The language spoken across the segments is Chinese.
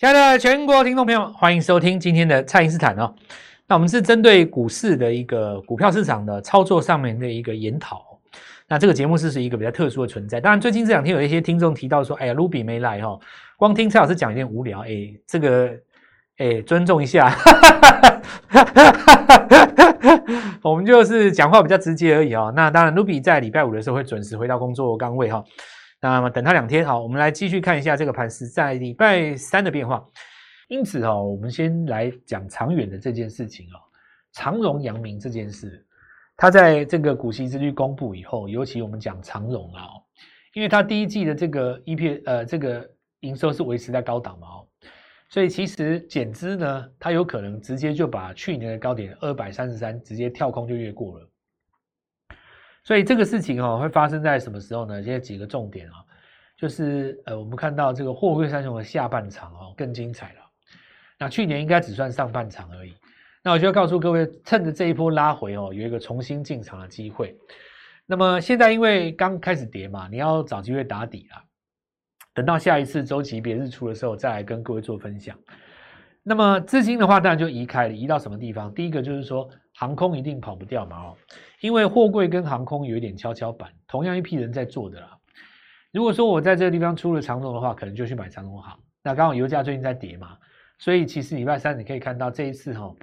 亲爱的全国听众朋友，欢迎收听今天的蔡因斯坦哦。那我们是针对股市的一个股票市场的操作上面的一个研讨。那这个节目是是一个比较特殊的存在。当然，最近这两天有一些听众提到说：“哎呀，Ruby 没来哈，光听蔡老师讲有点无聊。”哎，这个，哎，尊重一下，我们就是讲话比较直接而已哦。那当然，Ruby 在礼拜五的时候会准时回到工作岗位哈。那么等他两天，好，我们来继续看一下这个盘势在礼拜三的变化。因此哦，我们先来讲长远的这件事情哦，长荣、阳明这件事，它在这个股息之率公布以后，尤其我们讲长荣啊，因为它第一季的这个 EP 呃这个营收是维持在高档嘛哦，所以其实减资呢，它有可能直接就把去年的高点二百三十三直接跳空就越过了。所以这个事情哦，会发生在什么时候呢？现在几个重点啊，就是呃，我们看到这个货柜三雄的下半场哦，更精彩了。那去年应该只算上半场而已。那我就要告诉各位，趁着这一波拉回哦，有一个重新进场的机会。那么现在因为刚开始跌嘛，你要找机会打底了。等到下一次周期别日出的时候，再来跟各位做分享。那么资金的话，当然就移开了，移到什么地方？第一个就是说，航空一定跑不掉嘛哦，因为货柜跟航空有一点跷跷板，同样一批人在做的啦。如果说我在这个地方出了长龙的话，可能就去买长龙航。那刚好油价最近在跌嘛。所以其实礼拜三你可以看到这一次哈，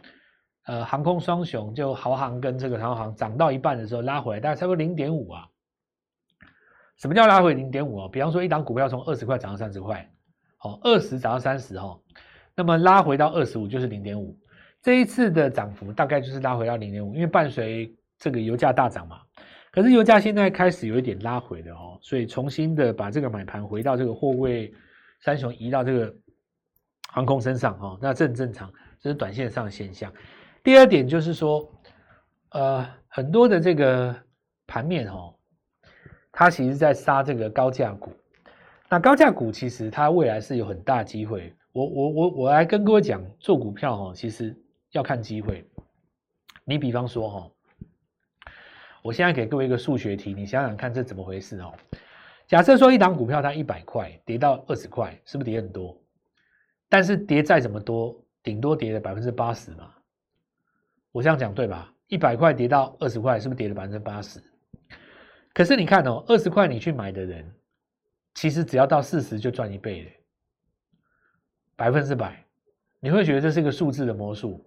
呃，航空双雄就豪航跟这个长航涨到一半的时候拉回来，大概差不多零点五啊。什么叫拉回零点五啊？比方说一档股票从二十块涨到三十块，好，二十涨到三十哈，那么拉回到二十五就是零点五。这一次的涨幅大概就是拉回到零点五，因为伴随这个油价大涨嘛。可是油价现在开始有一点拉回的哦，所以重新的把这个买盘回到这个货柜三雄移到这个。航空身上哈，那这很正常，这是短线上的现象。第二点就是说，呃，很多的这个盘面哦，它其实在杀这个高价股。那高价股其实它未来是有很大机会。我我我我来跟各位讲，做股票哈，其实要看机会。你比方说哈，我现在给各位一个数学题，你想想看这怎么回事哦？假设说一档股票它一百块跌到二十块，是不是跌很多？但是跌再怎么多，顶多跌了百分之八十嘛。我这样讲对吧？一百块跌到二十块，是不是跌了百分之八十？可是你看哦，二十块你去买的人，其实只要到四十就赚一倍了，百分之百。你会觉得这是一个数字的魔术，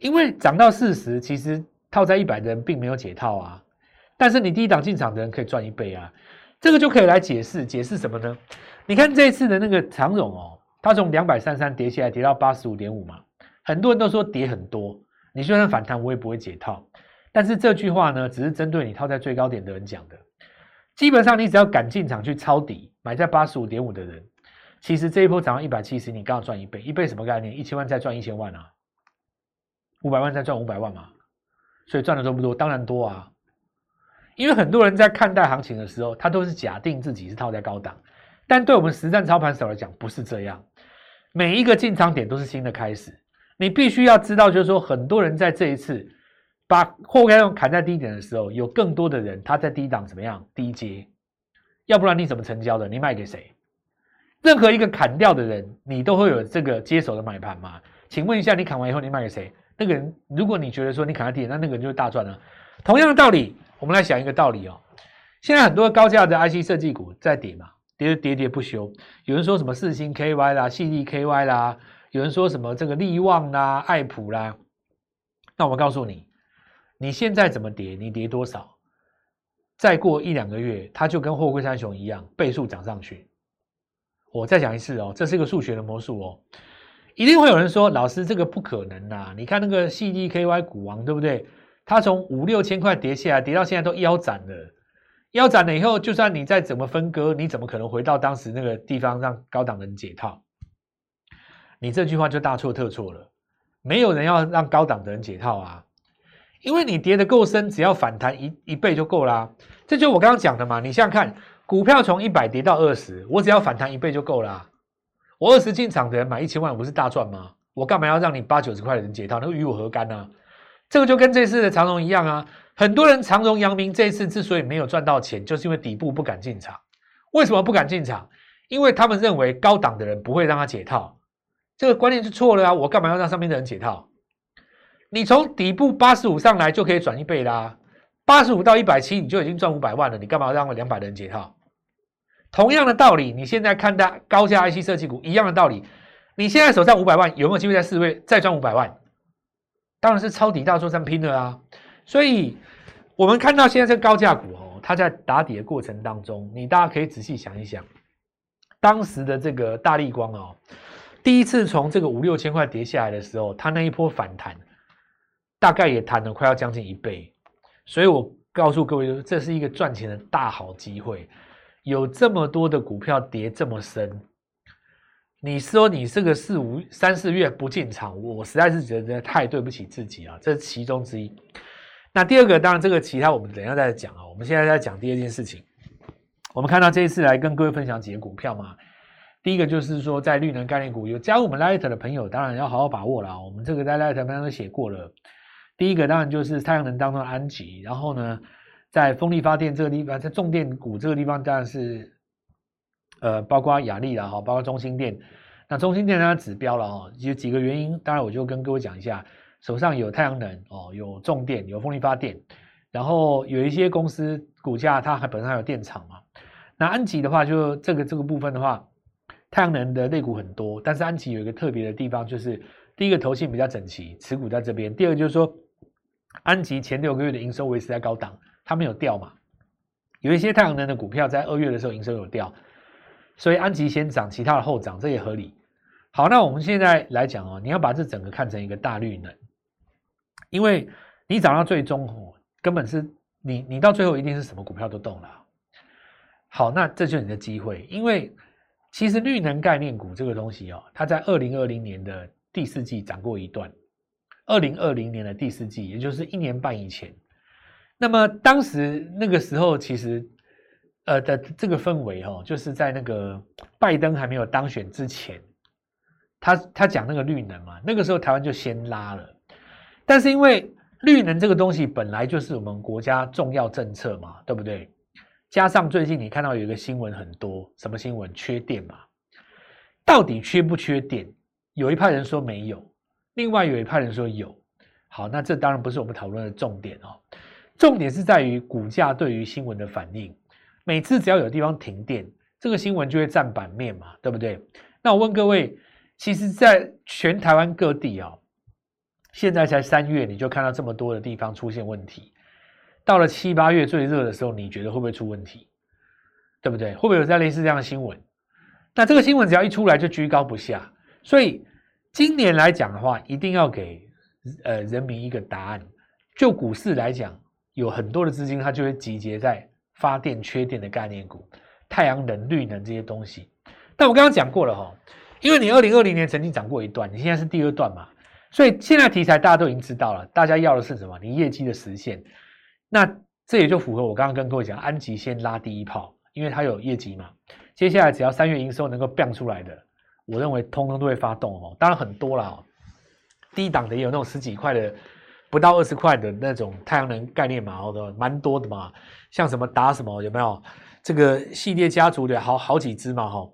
因为涨到四十，其实套在一百的人并没有解套啊。但是你第一档进场的人可以赚一倍啊，这个就可以来解释，解释什么呢？你看这一次的那个长荣哦。它从两百三三跌下来，跌到八十五点五嘛，很多人都说跌很多。你虽然反弹，我也不会解套。但是这句话呢，只是针对你套在最高点的人讲的。基本上，你只要敢进场去抄底，买在八十五点五的人，其实这一波涨到一百七十，你刚好赚一倍。一倍什么概念？一千万再赚一千万啊，五百万再赚五百万嘛。所以赚的多不多？当然多啊。因为很多人在看待行情的时候，他都是假定自己是套在高档。但对我们实战操盘手来讲，不是这样。每一个进场点都是新的开始，你必须要知道，就是说，很多人在这一次把货该用砍在低点的时候，有更多的人他在低档怎么样低阶，要不然你怎么成交的？你卖给谁？任何一个砍掉的人，你都会有这个接手的买盘吗？请问一下，你砍完以后你卖给谁？那个人，如果你觉得说你砍在低点，那那个人就是大赚了。同样的道理，我们来想一个道理哦。现在很多高价的 IC 设计股在跌嘛。跌跌跌不休，有人说什么四星 KY 啦、细粒 KY 啦，有人说什么这个利旺啦、爱普啦。那我告诉你，你现在怎么跌，你跌多少，再过一两个月，它就跟货柜三雄一样，倍数涨上去。我再讲一次哦，这是一个数学的魔术哦。一定会有人说，老师这个不可能呐！你看那个细粒 KY 股王，对不对？它从五六千块跌下来，跌到现在都腰斩了。腰斩了以后，就算你再怎么分割，你怎么可能回到当时那个地方让高档人解套？你这句话就大错特错了。没有人要让高档的人解套啊，因为你跌得够深，只要反弹一一倍就够啦。这就我刚刚讲的嘛。你想想看，股票从一百跌到二十，我只要反弹一倍就够啦。我二十进场的人买一千万，不是大赚吗？我干嘛要让你八九十块的人解套？那与我何干呢？这个就跟这次的长荣一样啊。很多人长荣、阳明这一次之所以没有赚到钱，就是因为底部不敢进场。为什么不敢进场？因为他们认为高档的人不会让他解套。这个观念是错了啊！我干嘛要让上面的人解套？你从底部八十五上来就可以转一倍啦，八十五到一百七你就已经赚五百万了，你干嘛让我两百人解套？同样的道理，你现在看到高价 IC 设计股一样的道理，你现在手上五百万有没有机会在四位再赚五百万？当然是抄底大作战拼了啊！所以我们看到现在这高价股哦，它在打底的过程当中，你大家可以仔细想一想，当时的这个大力光哦。第一次从这个五六千块跌下来的时候，它那一波反弹，大概也弹了快要将近一倍，所以我告诉各位，这是一个赚钱的大好机会。有这么多的股票跌这么深，你说你这个四五三四月不进场，我实在是觉得太对不起自己啊，这是其中之一。那第二个，当然这个其他我们等一下再讲啊，我们现在在讲第二件事情。我们看到这一次来跟各位分享几个股票嘛。第一个就是说，在绿能概念股有加入我们 Light 的朋友，当然要好好把握了。我们这个在 Light 刚刚都写过了。第一个当然就是太阳能当中的安吉，然后呢，在风力发电这个地方，在重电股这个地方，当然是呃，包括雅力了哈，包括中心电。那中心电它指标了哈，有几个原因，当然我就跟各位讲一下。手上有太阳能哦，有重电，有风力发电，然后有一些公司股价它还本身还有电厂嘛。那安吉的话，就这个这个部分的话。太阳能的类股很多，但是安吉有一个特别的地方，就是第一个头型比较整齐，持股在这边；第二个就是说，安吉前六个月的营收维持在高档，它没有掉嘛。有一些太阳能的股票在二月的时候营收有掉，所以安吉先涨，其他的后涨，这也合理。好，那我们现在来讲哦，你要把这整个看成一个大绿能，因为你涨到最终哦，根本是你你到最后一定是什么股票都动了。好，那这就是你的机会，因为。其实绿能概念股这个东西哦，它在二零二零年的第四季涨过一段，二零二零年的第四季，也就是一年半以前。那么当时那个时候，其实呃的这个氛围哦，就是在那个拜登还没有当选之前，他他讲那个绿能嘛，那个时候台湾就先拉了。但是因为绿能这个东西本来就是我们国家重要政策嘛，对不对？加上最近你看到有一个新闻很多，什么新闻？缺电嘛？到底缺不缺电？有一派人说没有，另外有一派人说有。好，那这当然不是我们讨论的重点哦。重点是在于股价对于新闻的反应。每次只要有地方停电，这个新闻就会占版面嘛，对不对？那我问各位，其实，在全台湾各地啊，现在才三月，你就看到这么多的地方出现问题。到了七八月最热的时候，你觉得会不会出问题？对不对？会不会有在类似这样的新闻？那这个新闻只要一出来就居高不下，所以今年来讲的话，一定要给呃人民一个答案。就股市来讲，有很多的资金它就会集结在发电缺电的概念股、太阳能、绿能这些东西。但我刚刚讲过了哈，因为你二零二零年曾经涨过一段，你现在是第二段嘛，所以现在题材大家都已经知道了，大家要的是什么？你业绩的实现。那这也就符合我刚刚跟各位讲，安吉先拉第一炮，因为它有业绩嘛。接下来只要三月营收能够变出来的，我认为通通都会发动哦。当然很多了，低档的也有那种十几块的，不到二十块的那种太阳能概念嘛，哦的蛮多的嘛。像什么打什么有没有？这个系列家族的好好几只嘛，哈。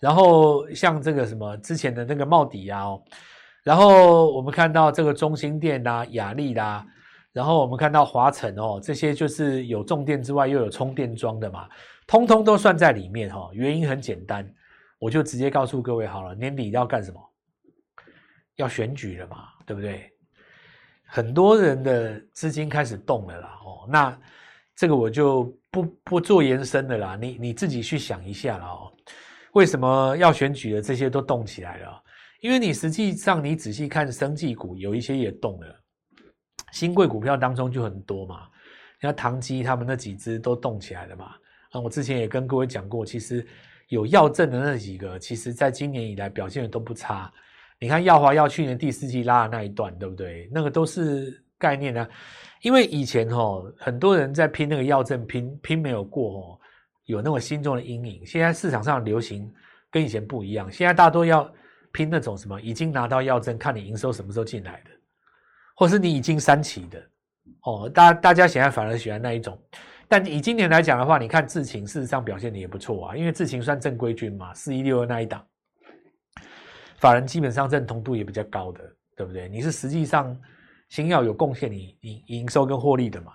然后像这个什么之前的那个茂底啊，哦，然后我们看到这个中心店啦、雅丽啦。然后我们看到华晨哦，这些就是有重电之外又有充电桩的嘛，通通都算在里面哈。原因很简单，我就直接告诉各位好了，年底要干什么？要选举了嘛，对不对？很多人的资金开始动了啦哦，那这个我就不不做延伸的啦，你你自己去想一下了哦，为什么要选举的这些都动起来了？因为你实际上你仔细看生技股，有一些也动了。新贵股票当中就很多嘛，你看唐基他们那几只都动起来了嘛。啊，我之前也跟各位讲过，其实有药证的那几个，其实在今年以来表现的都不差。你看耀华要去年第四季拉的那一段，对不对？那个都是概念啊。因为以前哦，很多人在拼那个药证，拼拼没有过哦，有那种心中的阴影。现在市场上流行跟以前不一样，现在大多要拼那种什么已经拿到药证，看你营收什么时候进来的，或是你已经三期的哦。大大家现在反而喜欢那一种。但以今年来讲的话，你看智勤事实上表现的也不错啊，因为智勤算正规军嘛，四一六二那一档，法人基本上认同度也比较高的，对不对？你是实际上新药有贡献你营营收跟获利的嘛，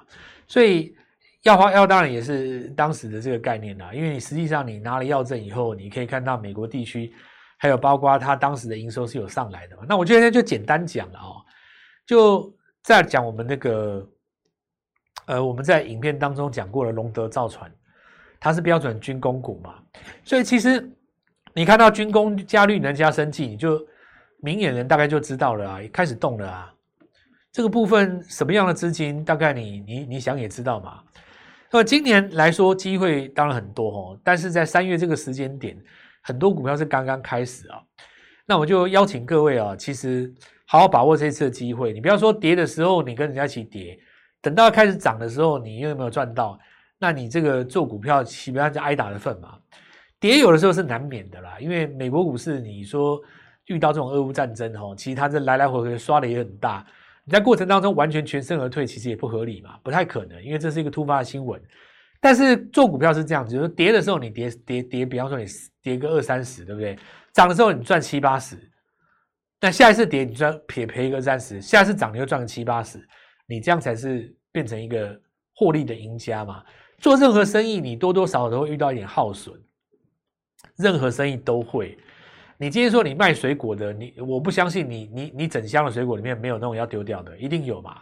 所以药花药当然也是当时的这个概念啦，因为你实际上你拿了药证以后，你可以看到美国地区还有包括它当时的营收是有上来的嘛。那我今天就简单讲了哦，就再讲我们那个。呃，我们在影片当中讲过了，龙德造船，它是标准军工股嘛，所以其实你看到军工加绿能加生技，你就明眼人大概就知道了啊，开始动了啊。这个部分什么样的资金，大概你你你想也知道嘛。那么今年来说，机会当然很多哦，但是在三月这个时间点，很多股票是刚刚开始啊。那我就邀请各位啊，其实好好把握这次的机会，你不要说跌的时候你跟人家一起跌。等到开始涨的时候，你又有没有赚到？那你这个做股票，基本上就挨打的份嘛。跌有的时候是难免的啦，因为美国股市，你说遇到这种俄乌战争哦，其实它这来来回回刷的也很大。你在过程当中完全全身而退，其实也不合理嘛，不太可能，因为这是一个突发的新闻。但是做股票是这样子，就是跌的时候你跌跌跌，比方说你跌个二三十，对不对？涨的时候你赚七八十，但下一次跌你赚撇赔一个三十，下一次涨你又赚个七八十。你这样才是变成一个获利的赢家嘛？做任何生意，你多多少少都会遇到一点耗损，任何生意都会。你今天说你卖水果的，你我不相信你，你你整箱的水果里面没有那种要丢掉的，一定有嘛？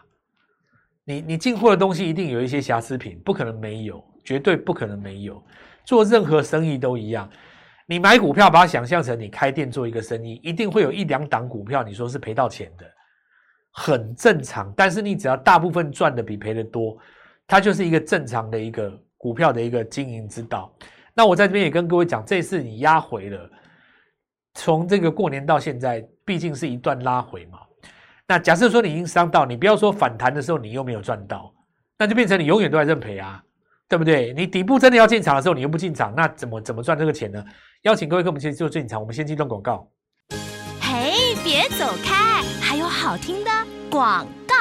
你你进货的东西一定有一些瑕疵品，不可能没有，绝对不可能没有。做任何生意都一样，你买股票把它想象成你开店做一个生意，一定会有一两档股票，你说是赔到钱的。很正常，但是你只要大部分赚的比赔的多，它就是一个正常的一个股票的一个经营之道。那我在这边也跟各位讲，这次你压回了，从这个过年到现在，毕竟是一段拉回嘛。那假设说你已经伤到，你不要说反弹的时候你又没有赚到，那就变成你永远都在认赔啊，对不对？你底部真的要进场的时候，你又不进场，那怎么怎么赚这个钱呢？邀请各位跟我们一起做进场，我们先进段广告。嘿，别走开，好听的。广告，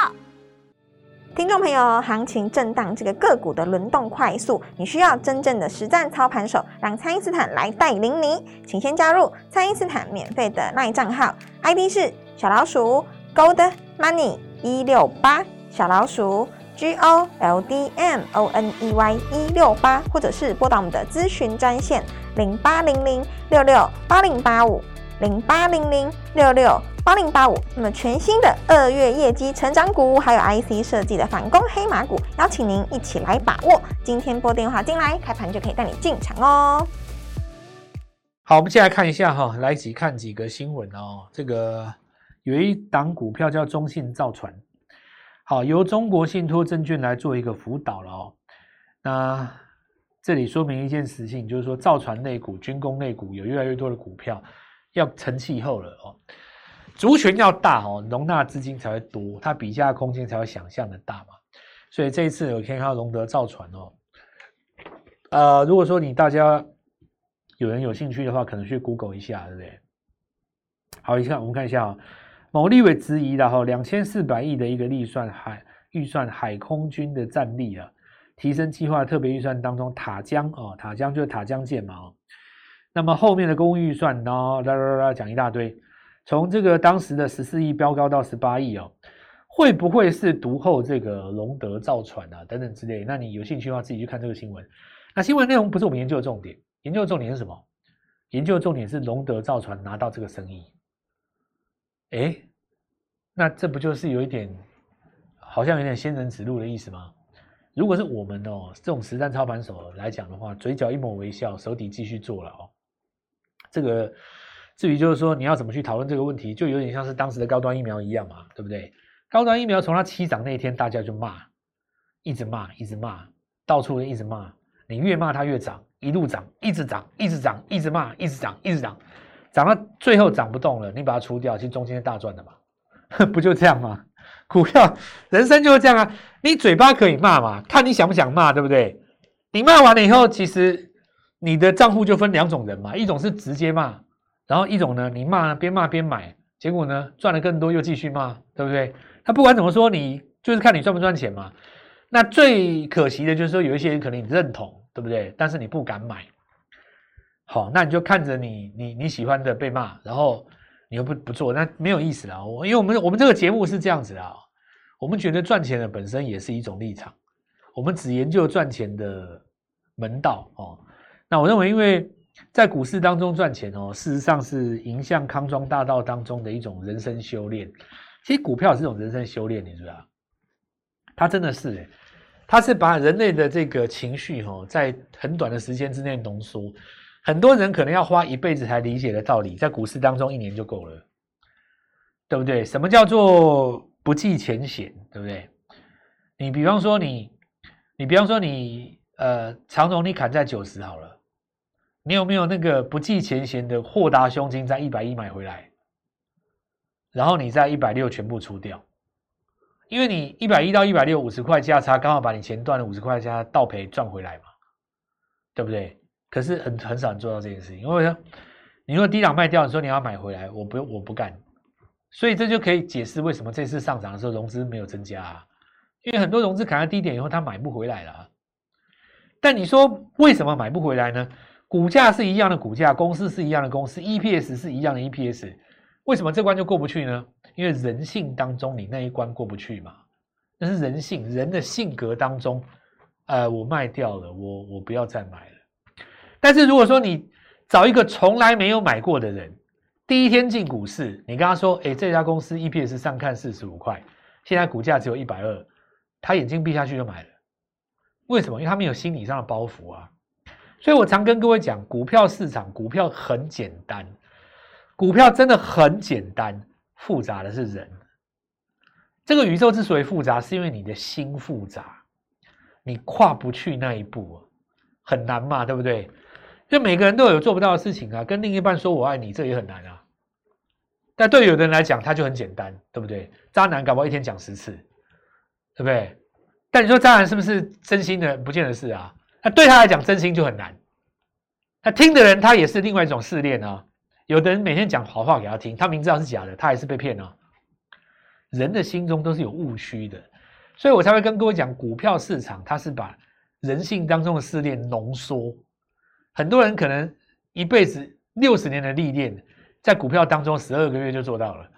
听众朋友，行情震荡，这个个股的轮动快速，你需要真正的实战操盘手，让蔡因斯坦来带领你。请先加入蔡因斯坦免费的赖账号，ID 是小老鼠 Gold Money 一六八，小老鼠 G O L D M O N E Y 一六八，或者是拨打我们的咨询专线零八零零六六八零八五。零八零零六六八零八五，那么全新的二月业绩成长股，还有 IC 设计的反攻黑马股，邀请您一起来把握。今天拨电话进来，开盘就可以带你进场哦。好，我们接下来看一下哈，来几看几个新闻哦。这个有一档股票叫中信造船，好，由中国信托证券来做一个辅导了哦。那这里说明一件事情，就是说造船类股、军工类股有越来越多的股票。要成气候了哦，族群要大哦，容纳资金才会多，它比价空间才会想象的大嘛。所以这一次有看到龙德造船哦，呃，如果说你大家有人有兴趣的话，可能去 Google 一下，对不对？好，一下我们看一下啊，某立委质疑的哈，两千四百亿的一个预算海预算海空军的战力啊，提升计划特别预算当中塔江哦，塔江就是塔江舰嘛哦。那么后面的公务预算呢？啦啦啦讲一大堆，从这个当时的十四亿飙高到十八亿哦，会不会是独后这个隆德造船啊等等之类？那你有兴趣的话，自己去看这个新闻。那新闻内容不是我们研究的重点，研究的重点是什么？研究的重点是隆德造船拿到这个生意。哎，那这不就是有一点好像有点仙人指路的意思吗？如果是我们哦这种实战操盘手来讲的话，嘴角一抹微笑，手底继续做了哦。这个至于就是说你要怎么去讨论这个问题，就有点像是当时的高端疫苗一样嘛，对不对？高端疫苗从它七涨那一天，大家就骂，一直骂，一直骂，到处一直骂，你越骂它越涨，一路涨，一直涨，一直涨，一直骂，一直涨，一直涨，涨到最后涨不动了，你把它出掉，其实中间大赚的嘛，不就这样吗？股票人生就是这样啊，你嘴巴可以骂嘛，看你想不想骂，对不对？你骂完了以后，其实你的账户就分两种人嘛，一种是直接骂，然后一种呢，你骂边骂边买，结果呢赚了更多又继续骂，对不对？那不管怎么说，你就是看你赚不赚钱嘛。那最可惜的就是说，有一些人可能你认同，对不对？但是你不敢买。好，那你就看着你你你喜欢的被骂，然后你又不不做，那没有意思了。我因为我们我们这个节目是这样子的啊，我们觉得赚钱的本身也是一种立场，我们只研究赚钱的门道哦。那我认为，因为在股市当中赚钱哦，事实上是迎向康庄大道当中的一种人生修炼。其实股票是种人生修炼，你知道它真的是，它是把人类的这个情绪哦，在很短的时间之内浓缩。很多人可能要花一辈子才理解的道理，在股市当中一年就够了，对不对？什么叫做不计前嫌，对不对？你比方说你，你比方说你，呃，长荣你砍在九十好了，你有没有那个不计前嫌的豁达胸襟，在一百一买回来，然后你在一百六全部出掉？因为你一百一到一百六五十块价差，刚好把你前段的五十块价倒赔赚回来嘛，对不对？可是很很少人做到这件事情，因为呢，你如果低档卖掉，你说你要买回来，我不我不干，所以这就可以解释为什么这次上涨的时候融资没有增加，啊，因为很多融资砍在低点以后，他买不回来了。啊但你说为什么买不回来呢？股价是一样的股价，公司是一样的公司，EPS 是一样的 EPS，为什么这关就过不去呢？因为人性当中你那一关过不去嘛，那是人性，人的性格当中，呃，我卖掉了，我我不要再买了。但是如果说你找一个从来没有买过的人，第一天进股市，你跟他说：“哎，这家公司 EPS 上看四十五块，现在股价只有一百二。”他眼睛闭下去就买了。为什么？因为他没有心理上的包袱啊。所以我常跟各位讲，股票市场，股票很简单，股票真的很简单，复杂的是人。这个宇宙之所以复杂，是因为你的心复杂，你跨不去那一步，很难嘛，对不对？就每个人都有做不到的事情啊，跟另一半说我爱你，这也很难啊。但对有的人来讲，他就很简单，对不对？渣男搞不好一天讲十次，对不对？但你说渣男是不是真心的？不见得是啊。那对他来讲，真心就很难。那听的人他也是另外一种试炼啊。有的人每天讲好话给他听，他明知道是假的，他还是被骗啊。人的心中都是有误区的，所以我才会跟各位讲，股票市场它是把人性当中的试炼浓缩。很多人可能一辈子六十年的历练，在股票当中十二个月就做到了。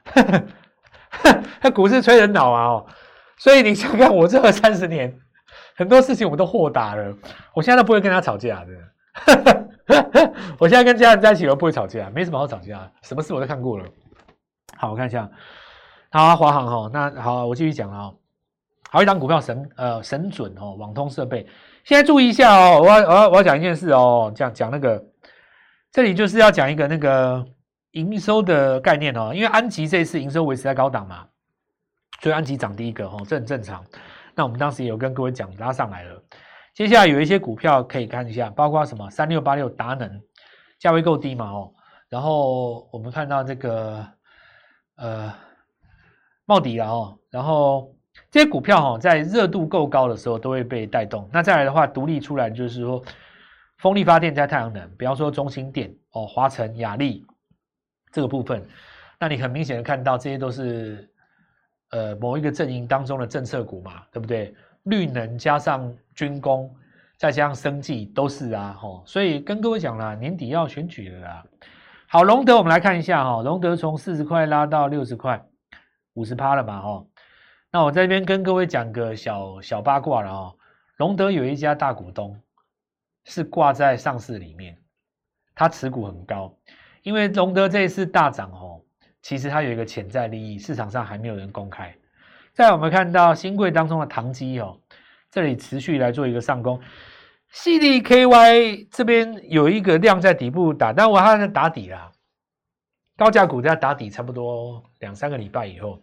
那股市吹人脑啊！哦，所以你想看我这三十年，很多事情我们都豁达了。我现在都不会跟他吵架的。我现在跟家人在一起都不会吵架，没什么好吵架，什么事我都看过了。好，我看一下，好，华航哈，那好，我继续讲了啊。好，一档股票神呃神准哦，网通设备。现在注意一下哦，我要我要我要讲一件事哦，讲讲那个，这里就是要讲一个那个营收的概念哦，因为安吉这一次营收维持在高档嘛，所以安吉涨第一个哦，这很正常。那我们当时也有跟各位讲拉上来了，接下来有一些股票可以看一下，包括什么三六八六达能，价位够低嘛哦，然后我们看到这个呃茂迪了哦，然后。这些股票哈，在热度够高的时候都会被带动。那再来的话，独立出来就是说，风力发电加太阳能，比方说中心电哦、华晨、雅力这个部分，那你很明显的看到，这些都是呃某一个阵营当中的政策股嘛，对不对？绿能加上军工，再加上生技，都是啊，吼。所以跟各位讲了，年底要选举了啦。好，隆德我们来看一下哈，隆德从四十块拉到六十块，五十趴了嘛，哈。那我在这边跟各位讲个小小八卦了哦，隆德有一家大股东是挂在上市里面，他持股很高，因为隆德这一次大涨哦，其实它有一个潜在利益，市场上还没有人公开。在我们看到新贵当中的唐基哦，这里持续来做一个上攻，CDKY 这边有一个量在底部打，但我还在打底啦，高价股在打底差不多两三个礼拜以后。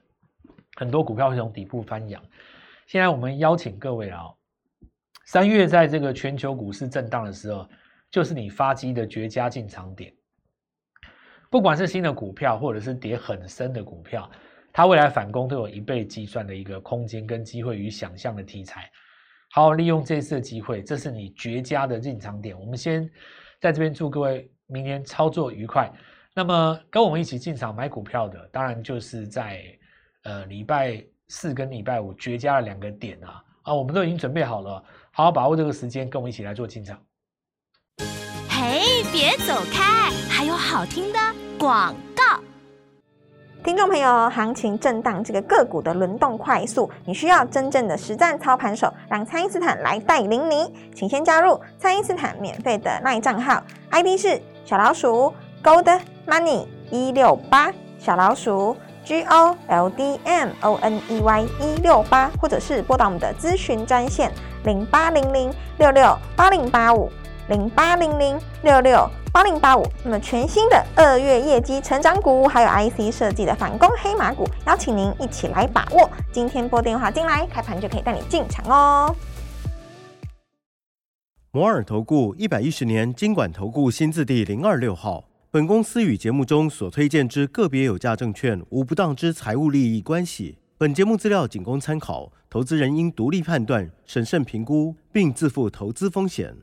很多股票会从底部翻扬。现在我们邀请各位啊，三月在这个全球股市震荡的时候，就是你发机的绝佳进场点。不管是新的股票，或者是跌很深的股票，它未来反攻都有一倍计算的一个空间跟机会与想象的题材。好利用这次的机会，这是你绝佳的进场点。我们先在这边祝各位明年操作愉快。那么跟我们一起进场买股票的，当然就是在呃礼拜四跟礼拜五绝佳的两个点啊啊，我们都已经准备好了，好好把握这个时间，跟我们一起来做进场。嘿，别走开，还有好听的广告。听众朋友，行情震荡，这个个股的轮动快速，你需要真正的实战操盘手，让蔡因斯坦来带领你。请先加入蔡因斯坦免费的 LINE 账号，ID 是小老鼠 Gold Money 一六八，小老鼠 G O L D M O N E Y 一六八，或者是拨打我们的咨询专线零八零零六六八零八五零八零零六六。八零八五，那么全新的二月业绩成长股，还有 IC 设计的反攻黑马股，邀请您一起来把握。今天拨电话进来，开盘就可以带你进场哦。摩尔投顾一百一十年经管投顾新字第零二六号。本公司与节目中所推荐之个别有价证券无不当之财务利益关系。本节目资料仅供参考，投资人应独立判断、审慎评估，并自负投资风险。